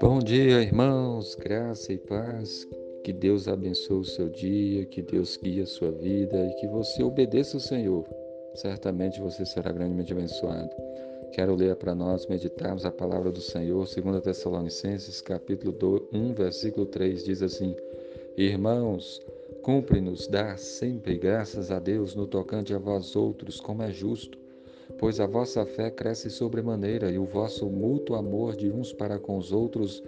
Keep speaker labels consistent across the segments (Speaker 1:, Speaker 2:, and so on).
Speaker 1: Bom dia, irmãos, graça e paz. Que Deus abençoe o seu dia, que Deus guie a sua vida e que você obedeça o Senhor. Certamente você será grandemente abençoado. Quero ler para nós meditarmos a palavra do Senhor, 2 Tessalonicenses, capítulo 1, versículo 3, diz assim: Irmãos, cumpre-nos dar sempre graças a Deus no tocante a vós outros, como é justo pois a vossa fé cresce sobremaneira e o vosso mútuo amor de uns para com os outros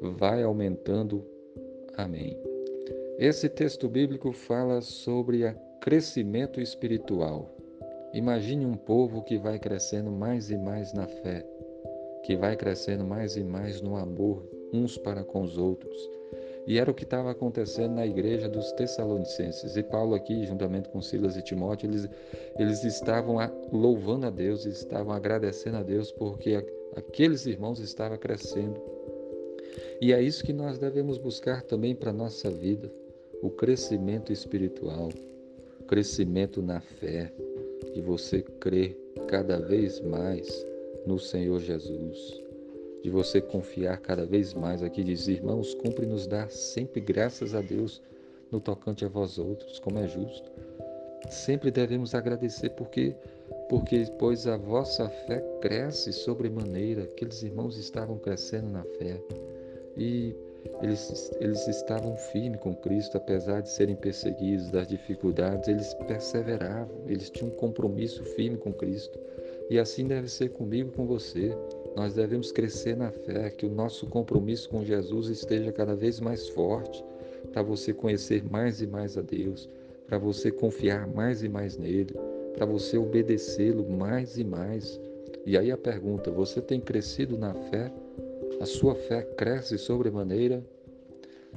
Speaker 1: vai aumentando. Amém. Esse texto bíblico fala sobre o crescimento espiritual. Imagine um povo que vai crescendo mais e mais na fé, que vai crescendo mais e mais no amor uns para com os outros e era o que estava acontecendo na igreja dos Tessalonicenses. E Paulo aqui, juntamente com Silas e Timóteo, eles, eles estavam louvando a Deus, estavam agradecendo a Deus porque aqueles irmãos estavam crescendo. E é isso que nós devemos buscar também para a nossa vida, o crescimento espiritual, o crescimento na fé, de você crer cada vez mais no Senhor Jesus de você confiar cada vez mais aqui, diz, irmãos, cumpre nos dar sempre graças a Deus no tocante a vós outros, como é justo. Sempre devemos agradecer porque porque pois a vossa fé cresce sobremaneira. Aqueles irmãos estavam crescendo na fé e eles, eles estavam firmes com Cristo, apesar de serem perseguidos, das dificuldades, eles perseveravam, eles tinham um compromisso firme com Cristo. E assim deve ser comigo, com você. Nós devemos crescer na fé, que o nosso compromisso com Jesus esteja cada vez mais forte, para você conhecer mais e mais a Deus, para você confiar mais e mais nele, para você obedecê-lo mais e mais. E aí a pergunta: você tem crescido na fé? A sua fé cresce sobremaneira?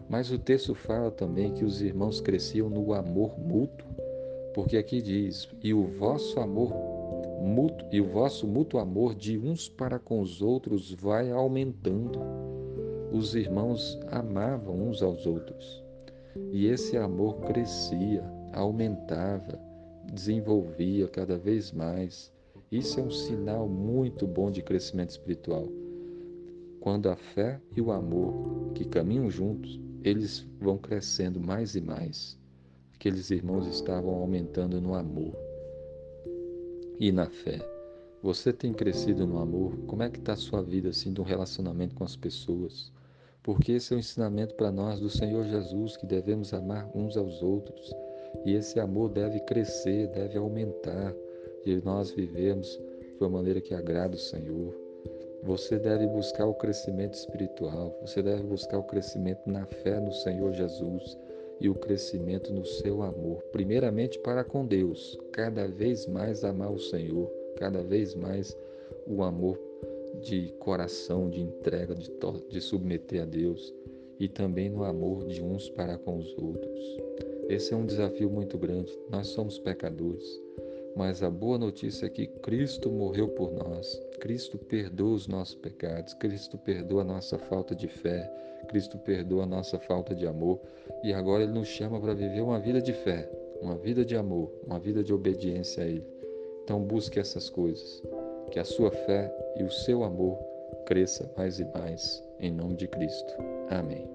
Speaker 1: Mas o texto fala também que os irmãos cresciam no amor mútuo, porque aqui diz: e o vosso amor mútuo, e o vosso mútuo amor de uns para com os outros vai aumentando. Os irmãos amavam uns aos outros. E esse amor crescia, aumentava, desenvolvia cada vez mais. Isso é um sinal muito bom de crescimento espiritual. Quando a fé e o amor que caminham juntos, eles vão crescendo mais e mais. Aqueles irmãos estavam aumentando no amor e na fé. Você tem crescido no amor? Como é que está a sua vida assim do relacionamento com as pessoas? Porque esse é o um ensinamento para nós do Senhor Jesus que devemos amar uns aos outros. E esse amor deve crescer, deve aumentar, de nós vivemos de uma maneira que agrada o Senhor. Você deve buscar o crescimento espiritual, você deve buscar o crescimento na fé no Senhor Jesus e o crescimento no seu amor, primeiramente para com Deus, cada vez mais amar o Senhor, cada vez mais o amor de coração, de entrega, de, de submeter a Deus e também no amor de uns para com os outros. Esse é um desafio muito grande. Nós somos pecadores, mas a boa notícia é que Cristo morreu por nós. Cristo perdoa os nossos pecados, Cristo perdoa a nossa falta de fé, Cristo perdoa a nossa falta de amor e agora Ele nos chama para viver uma vida de fé, uma vida de amor, uma vida de obediência a Ele. Então busque essas coisas, que a sua fé e o seu amor cresça mais e mais, em nome de Cristo. Amém.